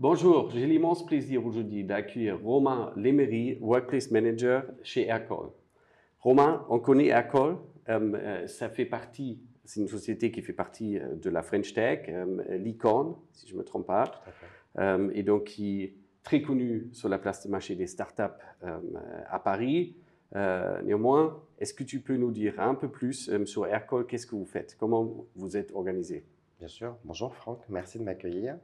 Bonjour, j'ai l'immense plaisir aujourd'hui d'accueillir Romain Lemery, Workplace Manager chez Aircall. Romain, on connaît Aircall, euh, euh, ça fait partie, c'est une société qui fait partie euh, de la French Tech, l'Icon, si je ne me trompe pas, et donc qui est très connue sur la place de marché des startups à Paris. néanmoins, est-ce que tu peux nous dire un peu plus sur Aircall, qu'est-ce que vous faites, comment vous êtes organisé? Bien sûr. Bonjour Franck, merci de m'accueillir.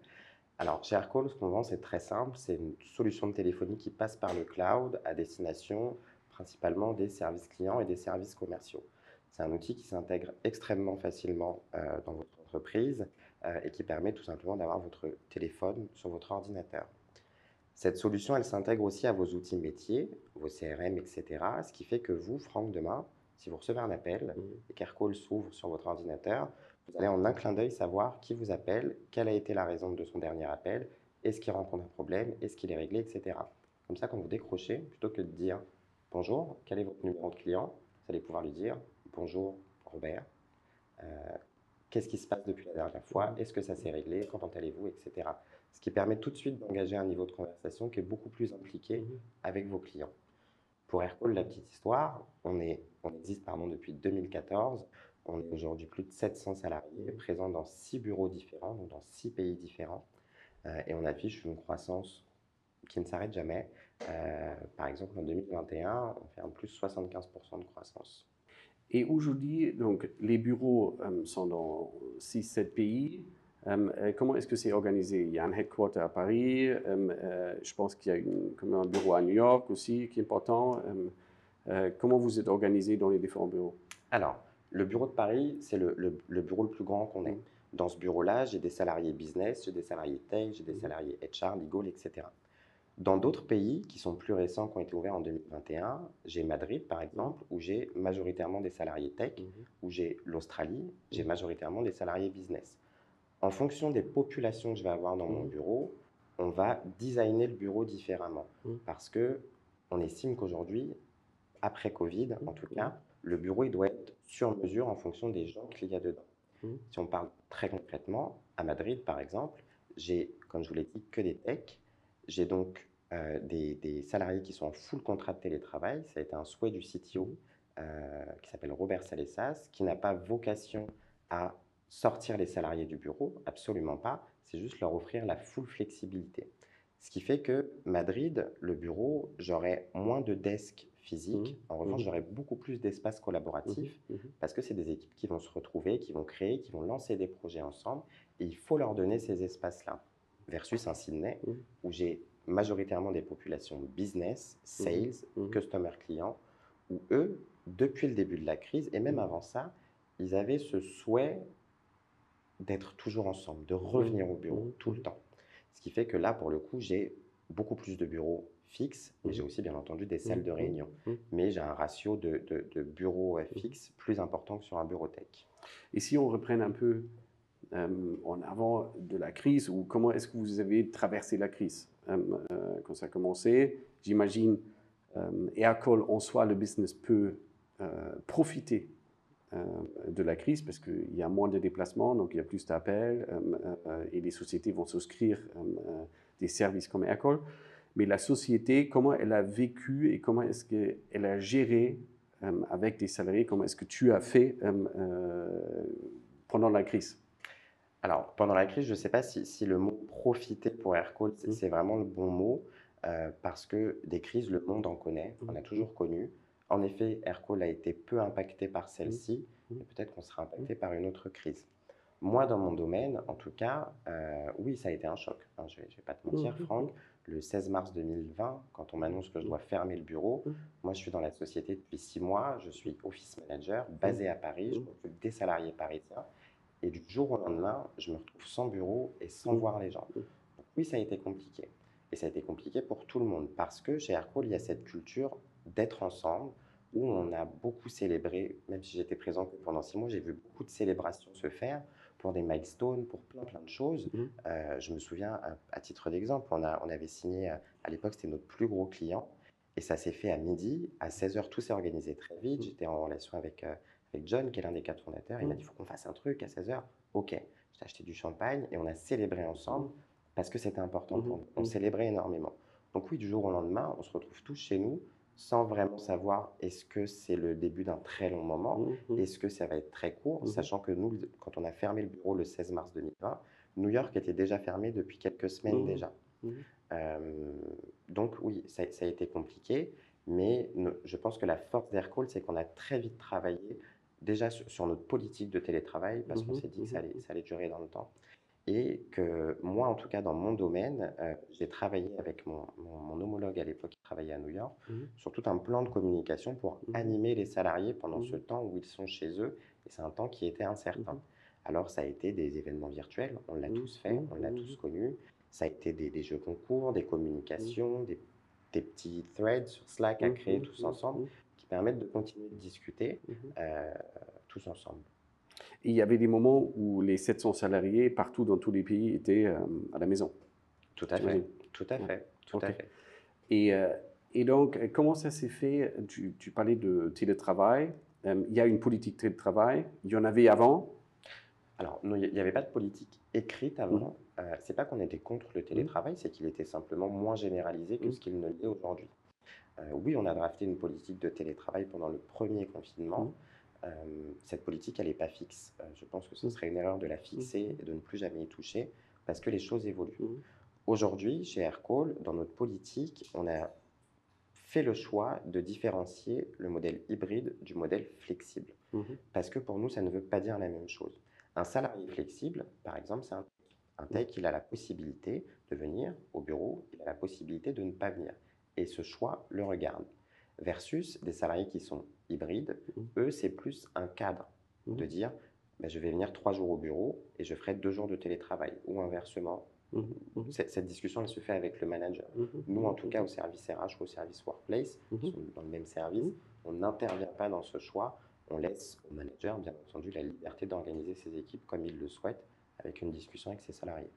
Alors, chez Aircall, ce qu'on vend, c'est très simple. C'est une solution de téléphonie qui passe par le cloud à destination principalement des services clients et des services commerciaux. C'est un outil qui s'intègre extrêmement facilement euh, dans votre entreprise euh, et qui permet tout simplement d'avoir votre téléphone sur votre ordinateur. Cette solution, elle s'intègre aussi à vos outils métiers, vos CRM, etc. Ce qui fait que vous, Franck, demain, si vous recevez un appel mmh. et qu'Aircall s'ouvre sur votre ordinateur, vous allez en un clin d'œil savoir qui vous appelle, quelle a été la raison de son dernier appel, est-ce qu'il rencontre un problème, est-ce qu'il est réglé, etc. Comme ça, quand vous décrochez, plutôt que de dire bonjour, quel est votre numéro de client, vous allez pouvoir lui dire bonjour Robert, euh, qu'est-ce qui se passe depuis la dernière fois, est-ce que ça s'est réglé, comment allez-vous, etc. Ce qui permet tout de suite d'engager un niveau de conversation qui est beaucoup plus impliqué mmh avec vos clients. Pour Aircall, la petite histoire, on, est, on existe pardon, depuis 2014. On est aujourd'hui plus de 700 salariés présents dans six bureaux différents, donc dans six pays différents. Euh, et on affiche une croissance qui ne s'arrête jamais. Euh, par exemple, en 2021, on fait un plus 75% de croissance. Et aujourd'hui, donc, les bureaux euh, sont dans 6-7 pays. comment est-ce que c'est organisé? Il y a un headquarter à Paris. je pense qu'il y a une, comme un bureau à New York aussi qui est important. comment vous êtes organisé dans les différents bureaux? Alors, le bureau de Paris, c'est le, bureau le plus grand qu'on ait. Mm. Dans ce bureau-là, j'ai des salariés business, j'ai des salariés tech, j'ai des mm. salariés HR, legal, etc. Dans d'autres pays qui sont plus récents, qui ont été ouverts en 2021, j'ai Madrid par exemple, où j'ai majoritairement des salariés tech, mm-hmm. où j'ai l'Australie, j'ai mm. majoritairement des salariés business. En fonction des populations que je vais avoir dans mon bureau, on va designer le bureau différemment. Parce que on estime qu'aujourd'hui, après Covid en tout cas, le bureau il doit être sur mesure en fonction des gens qu'il y a dedans. Mmh. Si on parle très concrètement, à Madrid par exemple, j'ai, comme je vous l'ai dit, que des techs. J'ai donc euh, des, salariés qui sont en full contrat de télétravail. Ça a été un souhait du CTO mmh. euh, qui s'appelle Robert Salessas, qui n'a pas vocation à sortir les salariés du bureau, absolument pas. C'est juste leur offrir la full flexibilité. Ce qui fait que Madrid, le bureau, j'aurai moins de desks physiques. Mmh. En revanche, mmh. j'aurai beaucoup plus d'espace collaboratif mmh. parce que c'est des équipes qui vont se retrouver, qui vont créer, qui vont lancer des projets ensemble. Et il faut leur donner ces espaces-là. Versus un Sydney où j'ai majoritairement des populations business, sales, customer client, où eux, depuis le début de la crise, et même avant ça, ils avaient ce souhait d'être toujours ensemble, de revenir au bureau tout le temps. Ce qui fait que là, pour le coup, j'ai beaucoup plus de bureaux fixes, mais j'ai mhm. aussi bien entendu des salles de mhm. réunion. Mhm. Mais j'ai un ratio de, bureaux euh, fixes plus important que sur un bureau tech. Et si on reprenne un peu euh, en avant de la crise, ou comment est-ce que vous avez traversé la crise euh, Quand ça a commencé, j'imagine, Aircall en soi, le business peut profiter euh, de la crise parce qu'il y a moins de déplacements, donc il y a plus d'appels euh, euh, et les sociétés vont souscrire des services comme Aircall. Mais la société, comment elle a vécu et comment est-ce qu'elle a géré avec des salariés, comment est-ce que tu as fait pendant la crise? Alors, pendant la crise, je ne sais pas si, le mot profiter pour Aircall, mmh. c'est vraiment le bon mot, parce que des crises, le monde en connaît, on a mmh. toujours connu. En effet, Aircall a été peu impacté par celle-ci, mais peut-être qu'on sera impacté par une autre crise. Moi, dans mon domaine, en tout cas, euh, oui, ça a été un choc. Hein, je ne vais pas te mentir, Franck. Le 16 mars 2020, quand on m'annonce que je dois fermer le bureau, moi, je suis dans la société depuis six mois. Je suis office manager basé à Paris. Je m'occupe des salariés parisiens. Et du jour au lendemain, je me retrouve sans bureau et sans voir les gens. Donc, oui, ça a été compliqué. Et ça a été compliqué pour tout le monde parce que chez Aircall, il y a cette culture d'être ensemble, où on a beaucoup célébré, même si j'étais présent que pendant six mois, j'ai vu beaucoup de célébrations se faire pour des milestones, pour plein plein de choses. Mmh. Euh, je me souviens, à, titre d'exemple, on, a, on avait signé, euh, à l'époque, c'était notre plus gros client, et ça s'est fait à midi. À 16h, tout s'est organisé très vite. Mmh. J'étais en relation avec, euh, avec John, qui est l'un des quatre fondateurs. Il m'a mmh. dit, il faut qu'on fasse un truc à 16h. OK. J'ai acheté du champagne et on a célébré ensemble parce que c'était important pour nous. On célébrait énormément. Donc oui, du jour au lendemain, on se retrouve tous chez nous sans vraiment savoir est-ce que c'est le début d'un très long moment, Mhm. est-ce que ça va être très court, Mhm. sachant que nous, quand on a fermé le bureau le 16 mars 2020, New York était déjà fermé depuis quelques semaines Mhm. déjà. Euh, donc oui, ça, ça a été compliqué, mais ne- je pense que la force d'Aircall, c'est qu'on a très vite travaillé déjà sur, sur notre politique de télétravail, parce qu'on s'est dit que ça allait, ça allait durer dans le temps. Et que moi, en tout cas, dans mon domaine, euh, j'ai travaillé avec mon, mon- mon homologue à l'époque qui travaillait à New York Mhm. sur tout un plan de communication pour Mhm. animer les salariés pendant ce Mhm. temps où ils sont chez eux. Et c'est un temps qui était incertain. Alors, ça a été des événements virtuels, on l'a tous fait, on l'a tous connu. Ça a été des, des jeux concours, des communications, des, des petits threads sur Slack à créer tous ensemble qui permettent de continuer de discuter euh, tous ensemble. Il y avait des moments où les 700 salariés partout dans tous les pays étaient euh, à la maison. Tout à fait, tout à Ouais. fait, tout à fait. Et, euh, et donc, euh, comment ça s'est fait? Tu, tu parlais de télétravail. Euh, il y a une politique télétravail. Il y en avait avant. Alors, non, il n'y avait pas de politique écrite avant. Euh, c'est pas qu'on était contre le télétravail, c'est qu'il était simplement moins généralisé que Mhm. ce qu'il ne l'est aujourd'hui. Oui, on a drafté une politique de télétravail pendant le premier confinement. Euh, cette politique, elle n'est pas fixe. Euh, je pense que ce Mhm. serait une erreur de la fixer et de ne plus jamais y toucher parce que les choses évoluent. Mhm. Aujourd'hui, chez Aircall, dans notre politique, on a fait le choix de différencier le modèle hybride du modèle flexible. Parce que pour nous, ça ne veut pas dire la même chose. Un salarié flexible, par exemple, c'est un tech. Un tech, il a la possibilité de venir au bureau, il a la possibilité de ne pas venir. Et ce choix le regarde. Versus des salariés qui sont hybrides, Mhm. eux, c'est plus un cadre Mhm. de dire ben, je vais venir trois jours au bureau et je ferai deux jours de télétravail. Ou inversement. Mhm. cette, cette discussion, elle se fait avec le manager. Nous, en tout cas, au service RH ou au service Workplace, qui sont dans le même service, on n'intervient pas dans ce choix. On laisse au manager, bien entendu, la liberté d'organiser ses équipes comme il le souhaite, avec une discussion avec ses salariés.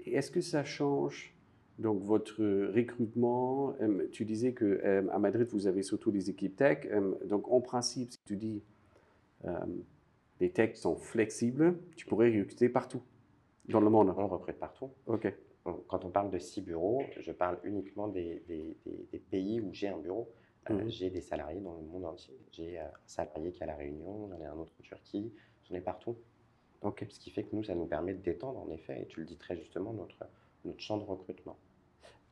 Et Est-ce que ça change donc votre recrutement Tu disais que à Madrid vous avez surtout des équipes tech. donc en principe, si tu dis euh, les techs sont flexibles, tu pourrais recruter partout dans le monde. On recrute partout. Ok. Quand on parle de six bureaux, je parle uniquement des, des- des- des pays où j'ai un bureau. Euh, Mhm. J'ai des salariés dans le monde entier. J'ai euh, un salarié qui est à La Réunion, j'en ai un autre en Turquie, j'en ai partout. Ok. Ce qui fait que nous, ça nous permet d'étendre, en effet, et tu le dis très justement, notre, notre champ de recrutement.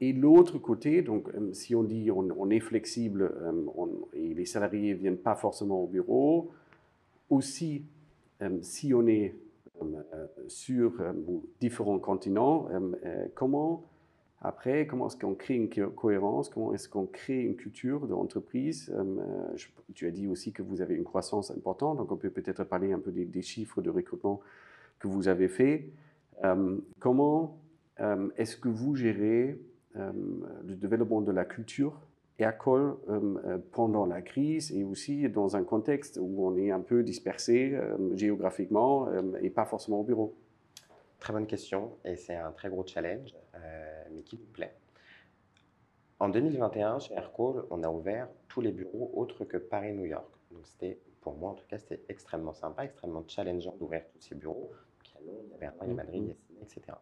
Et l'autre côté, donc euh, si on dit on, est flexible euh, et les salariés ne viennent pas forcément au bureau, aussi euh, si on est sur différents continents, comment après, comment est-ce qu'on crée une co- cohérence, comment est-ce qu'on crée une culture d'entreprise Tu as dit aussi que vous avez une croissance importante, donc on peut peut-être parler un peu des, des chiffres de recrutement que vous avez fait. Comment est-ce que vous gérez euh, le développement de la culture Aircall euh, euh, pendant la crise et aussi dans un contexte où on est un peu dispersé euh, géographiquement euh, et pas forcément au bureau? Très bonne question, et c'est un très gros challenge, euh, mais qui nous plaît. En 2021, chez Aircall, on a ouvert tous les bureaux autres que Paris-New York. Donc c'était, pour moi en tout cas, c'était extrêmement sympa, extrêmement challengeant d'ouvrir tous ces bureaux. Donc, il y Londres, Berlin, Madrid, etc.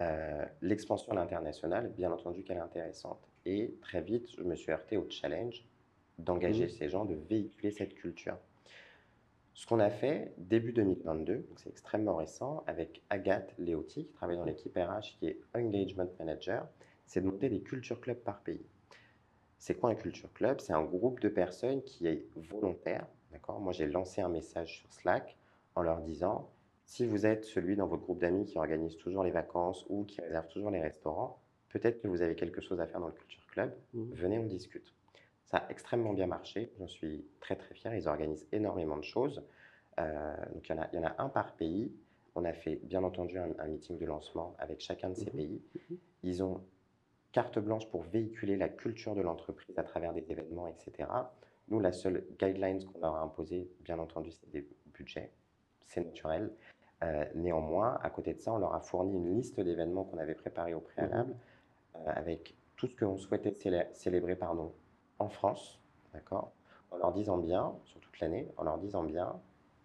Euh, L'expansion à l'international, bien entendu qu'elle est intéressante. Et très vite, je me suis heurté au challenge d'engager Mhm. ces gens, de véhiculer cette culture. Ce qu'on a fait début 2022, donc c'est extrêmement récent, avec Agathe Léotti, qui travaille dans l'équipe RH, qui est Engagement Manager, c'est de monter des culture clubs par pays. C'est quoi un culture club? C'est un groupe de personnes qui est volontaire. D'accord? Moi, j'ai lancé un message sur Slack en leur disant si vous êtes celui dans votre groupe d'amis qui organise toujours les vacances ou qui réserve toujours les restaurants, peut-être que vous avez quelque chose à faire dans le culture club. Mhm. Venez, on discute. Ça a extrêmement bien marché. J'en suis très très fier. Ils organisent énormément de choses. Euh, donc il y, en a, il y en a un par pays. On a fait bien entendu un, un meeting de lancement avec chacun de ces Mhm. pays. Ils ont carte blanche pour véhiculer la culture de l'entreprise à travers des événements, etc. Nous, la seule guideline qu'on leur a imposée, bien entendu, c'est des budgets. C'est naturel. Euh, néanmoins, à côté de ça, on leur a fourni une liste d'événements qu'on avait préparés au préalable euh, avec tout ce qu'on souhaitait célé- célébrer pardon, en France, d'accord En leur disant bien, sur toute l'année, en leur disant bien,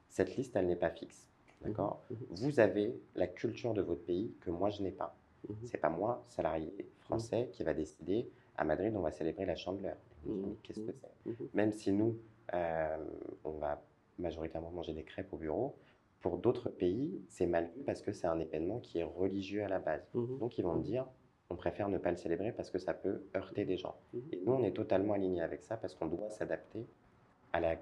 cette liste, elle n'est pas fixe, d'accord. Mhm. Vous avez la culture de votre pays que moi, je n'ai pas. Ce n'est pas moi, salarié français, qui va décider à Madrid, on va célébrer la Chandeleur. Qu'est-ce que c'est? Même si nous, on va majoritairement manger des crêpes au bureau, pour d'autres pays, c'est mal vu parce que c'est un événement qui est religieux à la base. Mhm. Donc ils vont dire, on préfère ne pas le célébrer parce que ça peut heurter des gens. Mhm. Et nous, on est totalement alignés avec ça parce qu'on doit s'adapter à la,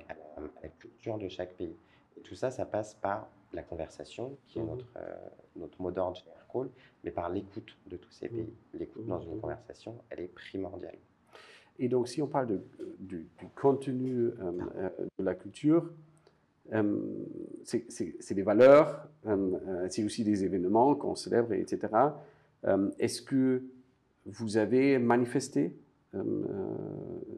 culture de chaque pays. Et tout ça, ça passe par la conversation, qui est mhm. notre, euh, notre mot d'ordre chez Aircall, mais par l'écoute de tous ces pays. L'écoute dans une conversation, elle est primordiale. Et donc, si on parle de, du, contenu euh, euh, de la culture, c'est des valeurs, euh, euh, c'est aussi des événements qu'on célèbre, etc. Est-ce que vous avez manifesté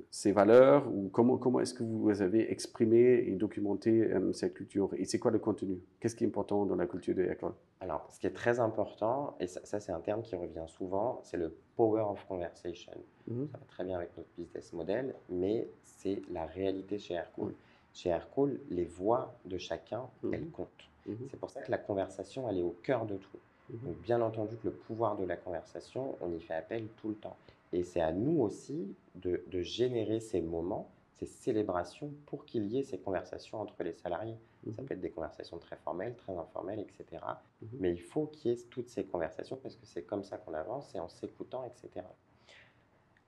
ces valeurs ou comment, comment est-ce que vous avez exprimé et documenté cette culture? Et c'est quoi le contenu? Qu'est-ce qui est important dans la culture de l'école? Alors, ce qui est très important, et ça, c'est un terme qui revient souvent, c'est le power of conversation. Mhm. Ça va très bien avec notre business model, mais c'est la réalité chez Aircool. Chez Aircall, les voix de chacun, mhm. elles comptent. Mhm. C'est pour ça que la conversation, elle est au cœur de tout. Mhm. Donc, bien entendu que le pouvoir de la conversation, on y fait appel tout le temps. Et c'est à nous aussi de, générer ces moments, ces célébrations pour qu'il y ait ces conversations entre les salariés. Ça peut être des conversations très formelles, très informelles, etc. Mais il faut qu'il y ait toutes ces conversations parce que c'est comme ça qu'on avance et en s'écoutant, etc.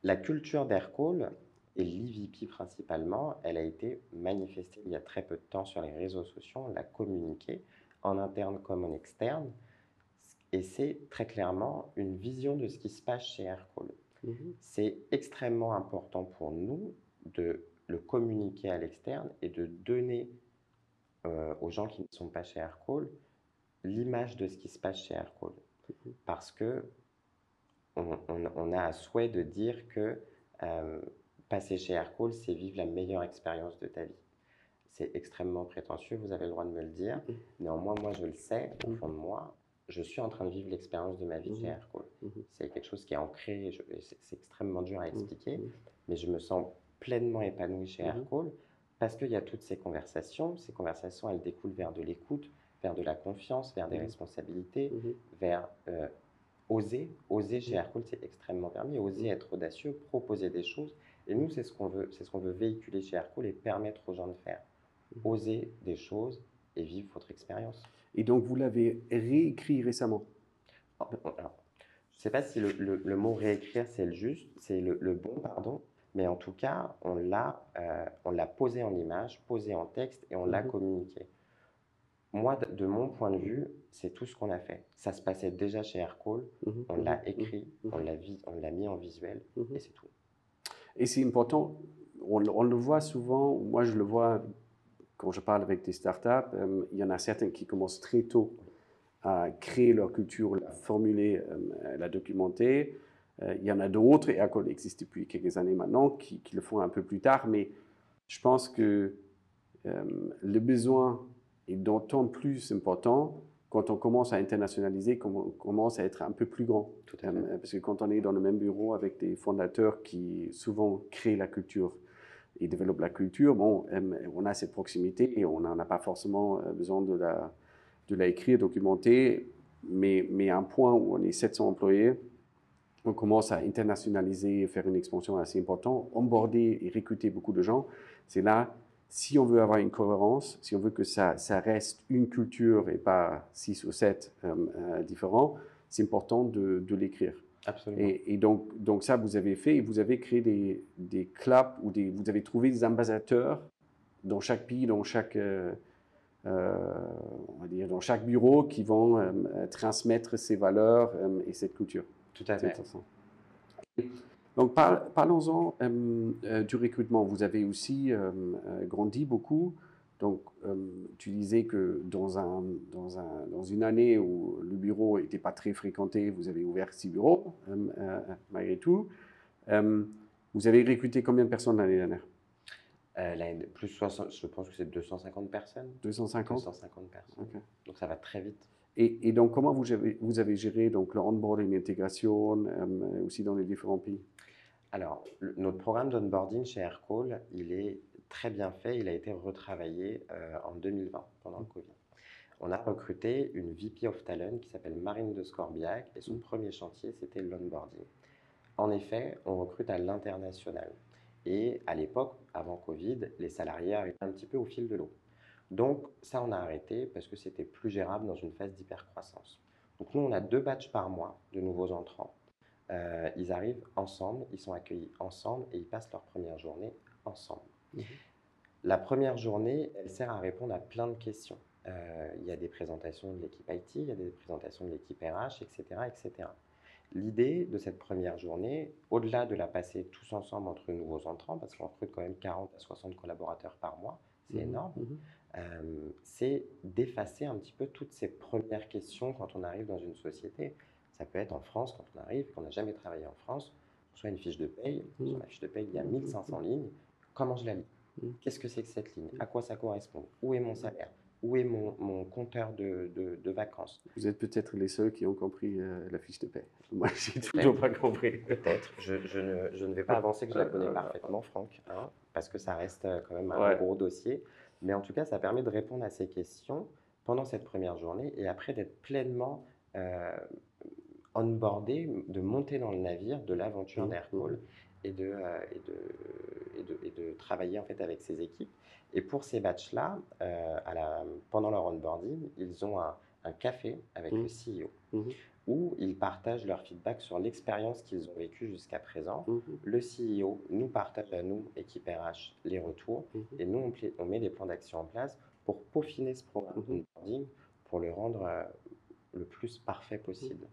La culture d'Aircall, et l'EVP principalement, elle a été manifestée il y a très peu de temps sur les réseaux sociaux, on l'a communiqué en interne comme en externe. Et c'est très clairement une vision de ce qui se passe chez Aircall. Mhm. C'est extrêmement important pour nous de le communiquer à l'externe et de donner euh, aux gens qui ne sont pas chez Aircall l'image de ce qui se passe chez Aircall. Mhm. Parce que on, a un souhait de dire que euh, passer chez Aircall, c'est vivre la meilleure expérience de ta vie. C'est extrêmement prétentieux, vous avez le droit de me le dire. Mm-hmm. Néanmoins, moi, je le sais, au mm-hmm. fond de moi, je suis en train de vivre l'expérience de ma vie chez mm-hmm. Aircall. C'est quelque chose qui est ancré, c'est extrêmement dur à expliquer, mais je me sens pleinement épanoui chez Aircall parce qu'il y a toutes ces conversations. Ces conversations, elles découlent vers de l'écoute, vers de la confiance, vers des responsabilités, vers euh, oser. Oser chez Aircall, c'est extrêmement permis. Oser être audacieux, proposer des choses et nous, c'est ce qu'on veut, c'est ce qu'on veut véhiculer chez Aircool et permettre aux gens de faire. Mhm. Oser des choses et vivre votre expérience. Et donc, vous l'avez réécrit récemment? Oh, Je ne sais pas si le, mot réécrire, c'est le juste, c'est le, bon, pardon, mais en tout cas, on l'a, euh, on l'a posé en image, posé en texte et on l'a mhm. communiqué. Moi, de, mon point de vue, c'est tout ce qu'on a fait. Ça se passait déjà chez Aircall, mhm. on l'a écrit, on l'a, on l'a mis en visuel et c'est tout. Et c'est important, on, le voit souvent, moi je le vois quand je parle avec des startups, euh, il y en a certains qui commencent très tôt à créer leur culture, la formuler, euh, la documenter. Euh, il y en a d'autres, et Accord existe depuis quelques années maintenant, qui, le font un peu plus tard, mais je pense que le besoin est d'autant plus important quand on commence à internationaliser, quand on commence à être un peu plus grand. Tout à fait. Parce que quand on est dans le même bureau avec des fondateurs qui souvent créent la culture et développent la culture, bon, on a cette proximité et on n'en a pas forcément euh, besoin de la, de la écrire, documenter, mais, mais à un point où on est 700 employés, on commence à internationaliser, faire une expansion assez importante, onboarder et recruter beaucoup de gens. C'est là si on veut avoir une cohérence, si on veut que ça, ça reste une culture et pas six ou sept euh, euh, différents, c'est important de, de l'écrire. Absolument. Et, donc, donc ça, vous avez fait, et vous avez créé des, des clubs ou des, vous avez trouvé des ambassadeurs dans chaque pays, dans chaque, euh, on va dire, dans chaque bureau qui vont transmettre ces valeurs et cette culture. Tout à fait. Donc parlons-en euh, euh, du recrutement. Vous avez aussi euh, grandi beaucoup. Donc tu disais que dans, un, dans, un, dans, une année où le bureau n'était pas très fréquenté, vous avez ouvert six bureaux malgré tout. vous avez recruté combien de personnes l'année dernière? Plus 60, je pense que c'est 250 personnes. 250 250 personnes. Donc ça va très vite. Et, et, donc, comment vous avez, vous avez géré donc, le onboarding, l'intégration aussi dans les différents pays? Alors, notre programme d'onboarding chez Aircall, il est très bien fait. Il a été retravaillé euh, en 2020, pendant le Covid. on a recruté une VP of Talent qui s'appelle Marine de Scorbiac et son premier chantier, c'était l'onboarding. En effet, on recrute à l'international. Et à l'époque, avant Covid, les salariés arrivaient un petit peu au fil de l'eau. Donc ça, on a arrêté parce que c'était plus gérable dans une phase d'hypercroissance. Donc nous, on a deux batchs par mois de nouveaux entrants. Euh, ils arrivent ensemble, ils sont accueillis ensemble et ils passent leur première journée ensemble. Mhm. La première journée, elle sert à répondre à plein de questions. Euh, il y a des présentations de l'équipe IT, il y a des présentations de l'équipe RH, etc. etc. L'idée de cette première journée, au-delà de la passer tous ensemble entre nouveaux entrants, parce qu'on recrute quand même 40 à 60 collaborateurs par mois, c'est énorme, mhm. Euh, c'est d'effacer un petit peu toutes ces premières questions quand on arrive dans une société. Ça peut être en France, quand on arrive, qu'on n'a jamais travaillé en France, soit une fiche de paye. Mmh. Sur la fiche de paye, il y a 1500 lignes. Comment je la lis? Mmh. Qu'est-ce que c'est que cette ligne? À quoi ça correspond? Où est mon salaire? Où est mon, mon compteur de, de, vacances Vous êtes peut-être les seuls qui ont compris euh, la fiche de paye. Moi, j'ai toujours pas compris. Peut-être. Je, je, ne, je, ne, vais pas avancer que je la connais parfaitement, Franck, hein, parce que ça reste euh, quand même un gros dossier. Mais en tout cas, ça permet de répondre à ces questions pendant cette première journée et après d'être pleinement euh, onboardé, de monter dans le navire de l'aventure mmh. d'Aircall et de, euh, et, de, et, de, et, de, travailler en fait avec ces équipes. Et pour ces batchs-là, euh, pendant leur onboarding, ils ont un, café avec mmh. le CEO. Mmh où ils partagent leur feedback sur l'expérience qu'ils ont vécue jusqu'à présent. Mhm. Le CEO nous partage à nous, équipe RH, les retours et nous, on, met des plans d'action en place pour peaufiner ce programme mhm. pour le rendre euh, le plus parfait possible.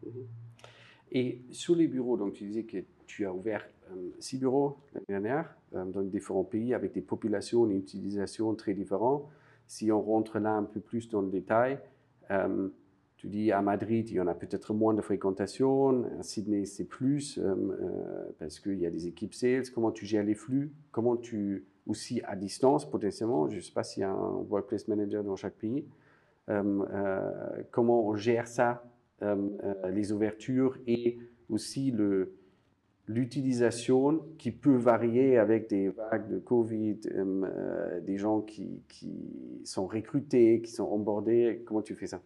Et sur les bureaux, donc tu disais que tu as ouvert euh, six bureaux l'année dernière euh, dans différents pays avec des populations et utilisations très différentes. Si on rentre là un peu plus dans le détail, tu dis à Madrid, il y en a peut-être moins de fréquentation, à Sydney, c'est plus, euh, euh, parce qu'il y a des équipes sales. Comment tu gères les flux? Comment tu, aussi à distance potentiellement, je ne sais pas s'il y a un workplace manager dans chaque pays, euh, comment on gère ça, les ouvertures et aussi le, l'utilisation qui peut varier avec des vagues de Covid, des gens qui, qui, sont recrutés, qui sont onboardés. Comment tu fais ça?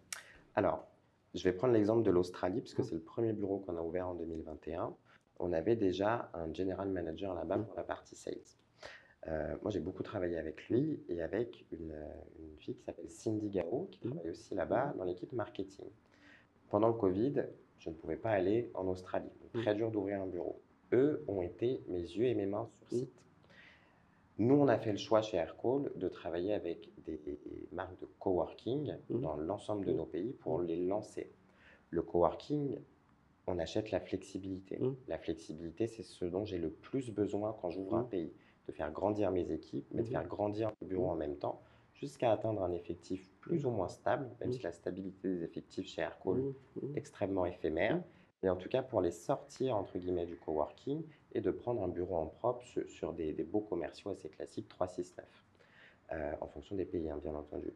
Alors, je vais prendre l'exemple de l'Australie, puisque c'est le premier bureau qu'on a ouvert en 2021. On avait déjà un general manager là-bas pour la partie sales. Euh, moi, j'ai beaucoup travaillé avec lui et avec une, fille qui s'appelle Cindy Gao, qui travaille aussi là-bas dans l'équipe marketing. Pendant le Covid, je ne pouvais pas aller en Australie. très dur d'ouvrir un bureau. Eux ont été mes yeux et mes mains sur site. Nous, on a fait le choix chez Aircall de travailler avec des marques de coworking mmh. dans l'ensemble de mmh. nos pays pour les lancer. Le coworking, on achète la flexibilité. Mmh. La flexibilité, c'est ce dont j'ai le plus besoin quand j'ouvre un pays, de faire grandir mes équipes, mais de faire grandir le bureau en même temps, jusqu'à atteindre un effectif plus ou moins stable, même si la stabilité des effectifs chez Aircall est extrêmement éphémère mais en tout cas pour les sortir entre guillemets du coworking et de prendre un bureau en propre sur, des, beaux commerciaux assez classiques 369 euh, en fonction des pays hein, bien entendu.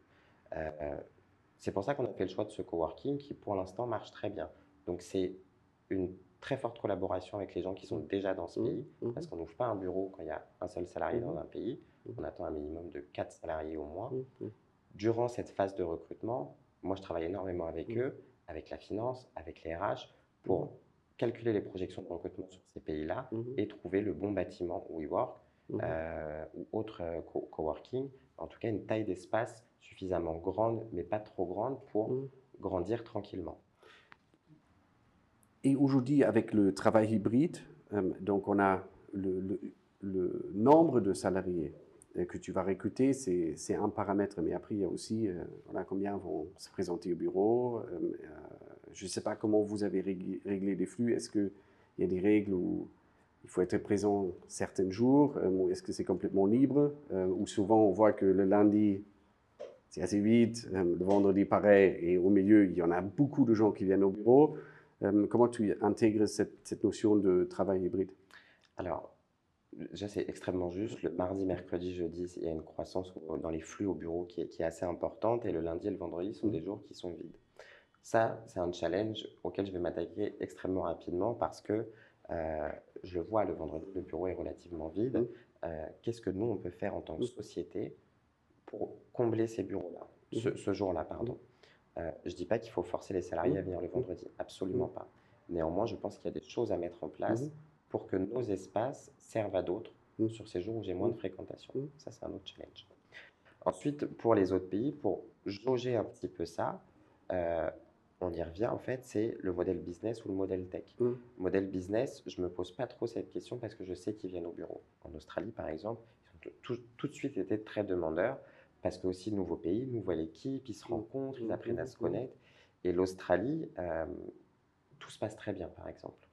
Euh, c'est pour ça qu'on a fait le choix de ce coworking qui pour l'instant marche très bien. Donc c'est une très forte collaboration avec les gens qui sont déjà dans ce mmh. pays mmh. parce qu'on n'ouvre pas un bureau quand il y a un seul salarié mmh. dans un pays. On attend un minimum de 4 salariés au moins. Durant cette phase de recrutement, moi je travaille énormément avec eux, avec la finance, avec les RH pour calculer les projections de recrutement sur ces pays-là mhm. et trouver le bon bâtiment WeWork mmh. euh, ou autre euh, coworking, en tout cas une taille d'espace suffisamment grande, mais pas trop grande pour mhm. grandir tranquillement. Et aujourd'hui, avec le travail hybride, euh, donc on a le, le, nombre de salariés que tu vas recruter, c'est un paramètre, mais après, il y a aussi voilà, combien vont se présenter au bureau, je ne sais pas comment vous avez réglé, les flux. Est-ce qu'il y a des règles où il faut être présent certains jours? Euh, ou Est-ce que c'est complètement libre? Euh, Ou souvent, on voit que le lundi, c'est assez vite, euh, le vendredi, pareil, et au milieu, il y en a beaucoup de gens qui viennent au bureau. comment tu intègres cette, notion de travail hybride? Alors, déjà, c'est extrêmement juste. Le mardi, mercredi, jeudi, il y a une croissance dans les flux au bureau qui est, qui est assez importante, et le lundi et le vendredi sont mmh. des jours qui sont vides. Ça, c'est un challenge auquel je vais m'attaquer extrêmement rapidement parce que euh, je vois le vendredi, le bureau est relativement vide. Mmh. Euh, qu'est-ce que nous, on peut faire en tant que mmh. société pour combler ces bureaux-là, ce, mmh. jour-là, pardon Euh, je ne dis pas qu'il faut forcer les salariés à venir le vendredi, absolument pas. Néanmoins, je pense qu'il y a des choses à mettre en place pour que nos espaces servent à d'autres sur ces jours où j'ai moins de fréquentation. Ça, c'est un autre challenge. Ensuite, pour les autres pays, pour jauger un petit peu ça, euh, on y revient en fait, c'est le modèle business ou le modèle tech. Modèle business, je ne me pose pas trop cette question parce que je sais qu'ils viennent au bureau. En Australie, par exemple, ils ont tout, tout de suite été très demandeurs parce que aussi nouveau pays, nouvelle équipe, ils se rencontrent, ils apprennent à se connaître. Et l'Australie, euh, tout se passe très bien, par exemple.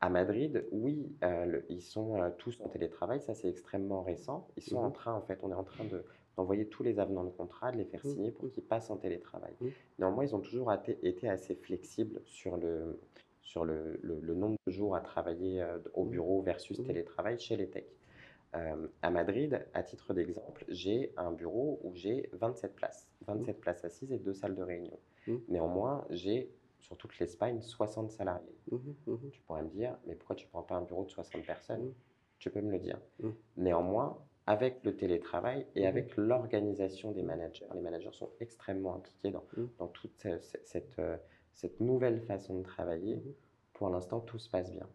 À Madrid, oui, euh, ils sont euh, tous en télétravail, ça c'est extrêmement récent. Ils sont en train, en fait, on est en train de, d'envoyer tous les avenants de contrat, de les faire signer pour qu'ils passent en télétravail. Néanmoins, ils ont toujours été assez flexibles sur le, sur le, le, nombre de jours à travailler au bureau versus télétravail chez les techs. Euh, à Madrid, à titre d'exemple, j'ai un bureau où j'ai 27 places, 27 places assises et deux salles de réunion. Mmh. Néanmoins, j'ai sur toute l'Espagne 60 salariés. Mmh, mmh, tu pourrais me dire, mais pourquoi tu ne prends pas un bureau de 60 personnes? Tu peux me le dire. Néanmoins, avec le télétravail et avec l'organisation des managers, les managers sont extrêmement impliqués dans, dans toute cette, euh, cette, nouvelle façon de travailler. Pour l'instant, tout se passe bien.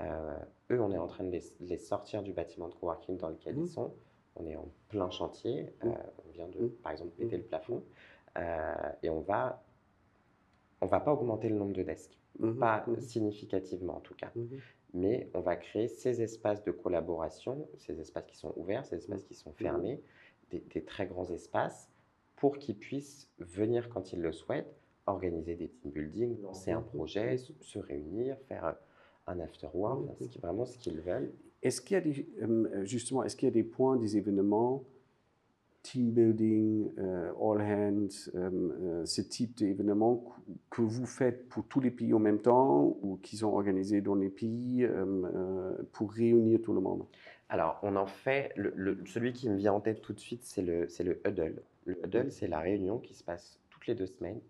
Euh, eux, on est en train de les, sortir du bâtiment de coworking dans lequel ils sont. On est en plein chantier. Euh, on vient de, par exemple, péter le plafond. Euh, et on va, on va pas augmenter le nombre de desks. Pas significativement, en tout cas. Mais on va créer ces espaces de collaboration, ces espaces qui sont ouverts, ces espaces qui sont fermés, des, des très grands espaces, pour qu'ils puissent venir quand ils le souhaitent, organiser des team building, lancer un projet, se réunir, faire un after work, c'est vraiment ce qu'ils veulent. Est-ce qu'il y a des, euh, justement, est-ce qu'il y a des points, des événements, team building, euh, all hands, euh, ce type d'événements que vous faites pour tous les pays en même temps ou qui sont organisés dans les pays pour réunir tout le monde? Alors, on en fait, le, celui qui me vient en tête tout de suite, c'est le, le huddle. Le huddle, c'est la réunion qui se passe toutes les deux semaines.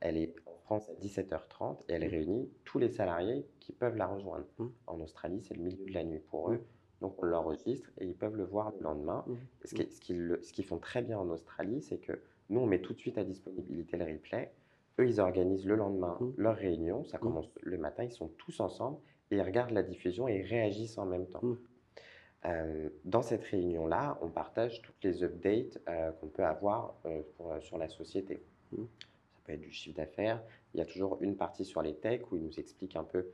Elle est France à 17h30 et elle mmh. réunit tous les salariés qui peuvent la rejoindre. Mmh. En Australie, c'est le milieu de la nuit pour eux. Donc on l'enregistre et ils peuvent le voir le lendemain. Mmh. Ce qu'ils ce font très bien en Australie, c'est que nous, on met tout de suite à disponibilité le replay. Eux, ils organisent le lendemain leur réunion. Ça commence le matin, ils sont tous ensemble et ils regardent la diffusion et ils réagissent en même temps. Euh, dans cette réunion-là, on partage toutes les updates euh, qu'on peut avoir euh, sur la société peut être du chiffre d'affaires. Il y a toujours une partie sur les techs où ils nous expliquent un peu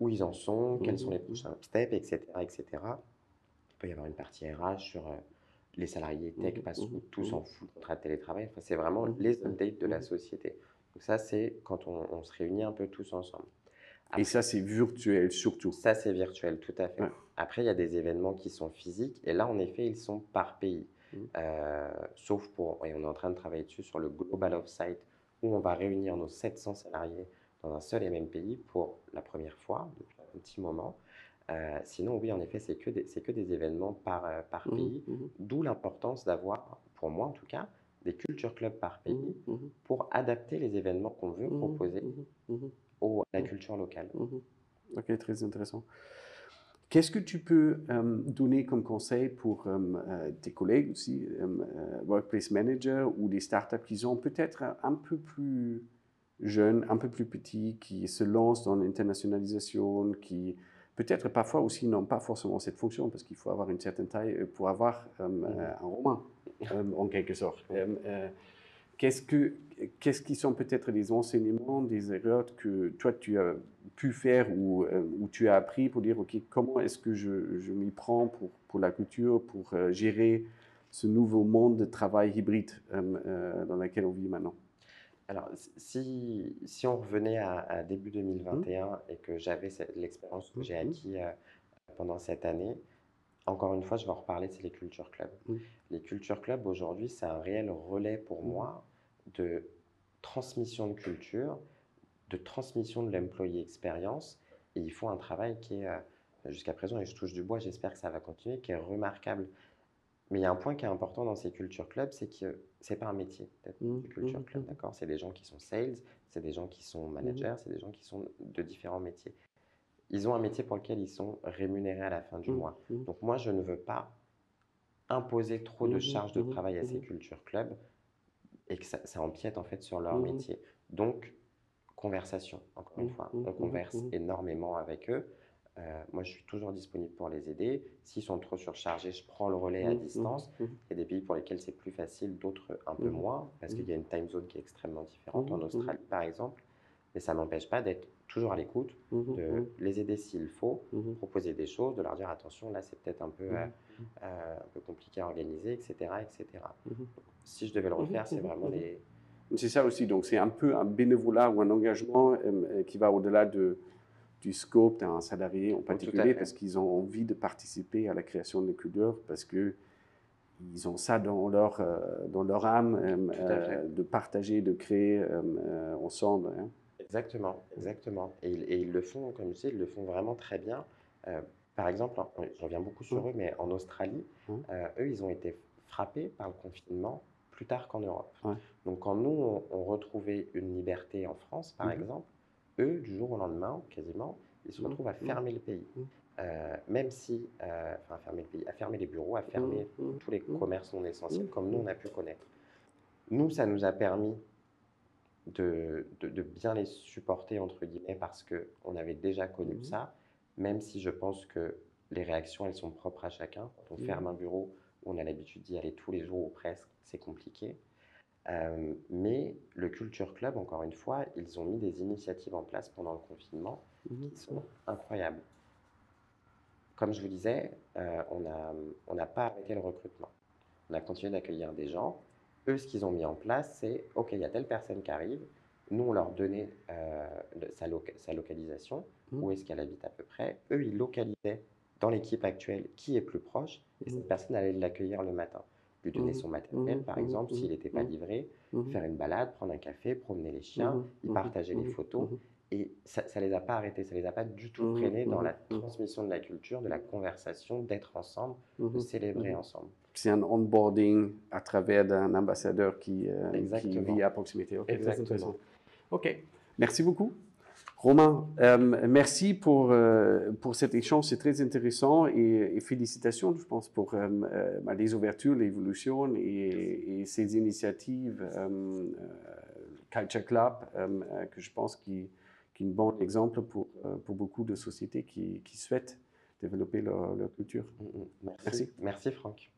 où ils en sont, quels sont les mmh. prochains steps, etc., etc. Il peut y avoir une partie RH sur euh, les salariés tech mmh. passent mmh. tous en full contrat de télétravail. Enfin, c'est vraiment les updates de la société. Donc ça, c'est quand on, se réunit un peu tous ensemble. Et ça, c'est virtuel surtout. Ça, c'est virtuel, tout à fait. Après, il y a des événements qui sont physiques. Et là, en effet, ils sont par pays. Euh, sauf pour, et on est en train de travailler dessus sur le Global Offsite, où on va réunir nos 700 salariés dans un seul et même pays pour la première fois depuis un petit moment. Euh, sinon, oui, en effet, c'est que, des, que des événements par, euh, par mmh, pays, mmh. d'où l'importance d'avoir, pour moi en tout cas, des culture clubs par pays mmh, pour adapter les événements qu'on veut proposer au, à la culture locale. Ok, très intéressant. Qu'est-ce que tu peux euh, donner comme conseil pour tes collègues aussi, workplace managers ou des startups qui sont peut-être un peu plus jeunes, un peu plus petits, qui se lancent dans l'internationalisation, qui peut-être parfois aussi n'ont pas forcément cette fonction parce qu'il faut avoir une certaine taille pour avoir un roman en quelque sorte. Qu'est-ce, que, qu'est-ce qui sont peut-être des enseignements, des erreurs que toi tu as pu faire ou, euh, ou tu as appris pour dire, OK, comment est-ce que je, je m'y prends pour, pour, la culture, pour euh, gérer ce nouveau monde de travail hybride euh, dans lequel on vit maintenant? Alors, si, si on revenait à, début 2021 mmh. et que j'avais l'expérience que j'ai mmh. acquis pendant cette année, encore une fois, je vais en reparler, c'est les culture clubs. Les culture clubs, aujourd'hui, c'est un réel relais pour moi de transmission de culture, de transmission de l'employé expérience. Et ils font un travail qui est, euh, jusqu'à présent, et je touche du bois, j'espère que ça va continuer, qui est remarquable. Mais il y a un point qui est important dans ces culture clubs, c'est que c'est pas un métier d'être mmh, culture mmh, club, mmh. d'accord? C'est des gens qui sont sales, c'est des gens qui sont managers, c'est des gens qui sont de différents métiers ils ont un métier pour lequel ils sont rémunérés à la fin du mois. Donc moi, je ne veux pas imposer trop de charges de travail à ces culture clubs et que ça, empiète en fait sur leur métier. Donc, conversation, encore une fois. On converse énormément avec eux. Euh, moi, je suis toujours disponible pour les aider. S'ils sont trop surchargés, je prends le relais à distance. Il y a des pays pour lesquels c'est plus facile, d'autres un peu moins, parce qu'il y a une time zone qui est extrêmement différente, en Australie par exemple. Mais ça n'empêche pas d'être toujours à l'écoute, de les aider s'il faut, proposer des choses, de leur dire attention, là c'est peut-être un, peu, euh, euh, un peu compliqué à organiser, etc. etc. Si je devais le refaire, c'est vraiment les... C'est ça aussi, donc c'est un peu un bénévolat ou un engagement qui va au-delà de, du scope d'un salarié en particulier parce qu'ils ont envie de participer à la création de culture parce que ils ont ça dans leur, euh, dans leur âme euh, euh, de partager, de créer ensemble. Hein. Exactement, exactement. Et, ils le font, comme tu sais, ils le font vraiment très bien. par exemple, je reviens beaucoup sur mmh. eux, mais en Australie, mmh. eux, ils ont été frappés par le confinement plus tard qu'en Europe. Donc quand nous, on, retrouvait une liberté en France, par mmh. exemple, eux, du jour au lendemain, quasiment, ils se mmh. retrouvent à mmh. fermer le pays. Mmh. Euh, même si, euh, enfin, fermer le pays, à fermer les bureaux, à fermer tous les commerces non essentiels, comme nous, on a pu connaître. Nous, ça nous a permis de, de, bien les supporter, entre guillemets, parce qu'on avait déjà connu ça, même si je pense que les réactions, elles sont propres à chacun. Quand on ferme un bureau, on a l'habitude d'y aller tous les jours ou presque, c'est compliqué. Euh, mais le Culture Club, encore une fois, ils ont mis des initiatives en place pendant le confinement mhm. qui sont incroyables. Comme je vous disais, euh, on n'a pas arrêté le recrutement. On a continué d'accueillir des gens. Eux, ce qu'ils ont mis en place, c'est OK, il y a telle personne qui arrive. Nous, on leur donnait euh, sa, sa, localisation, mhm. où est-ce qu'elle habite à peu près? Eux, ils localisaient dans l'équipe actuelle qui est plus proche, et cette mhm. personne allait l'accueillir le matin lui donner mmh. son matériel, mmh. par mmh. exemple, s'il n'était pas livré, faire une balade, prendre un café, promener les chiens, y partager les photos. Et ça ne les a pas arrêtés, ça ne les a pas du tout freinés dans la transmission de la culture, de la conversation, d'être ensemble, de célébrer ensemble. C'est un onboarding à travers d'un ambassadeur qui, euh, qui, vit à proximité. Exactement. OK. Merci beaucoup. Romain, euh, merci pour, euh, pour cet échange, c'est très intéressant et, félicitations, je pense, pour euh, les ouvertures, l'évolution et, ces initiatives Culture Club, que je pense qui, est un bon exemple pour, pour beaucoup de sociétés qui, qui souhaitent développer leur, leur culture. Mm, mm. Merci. Merci, Franck.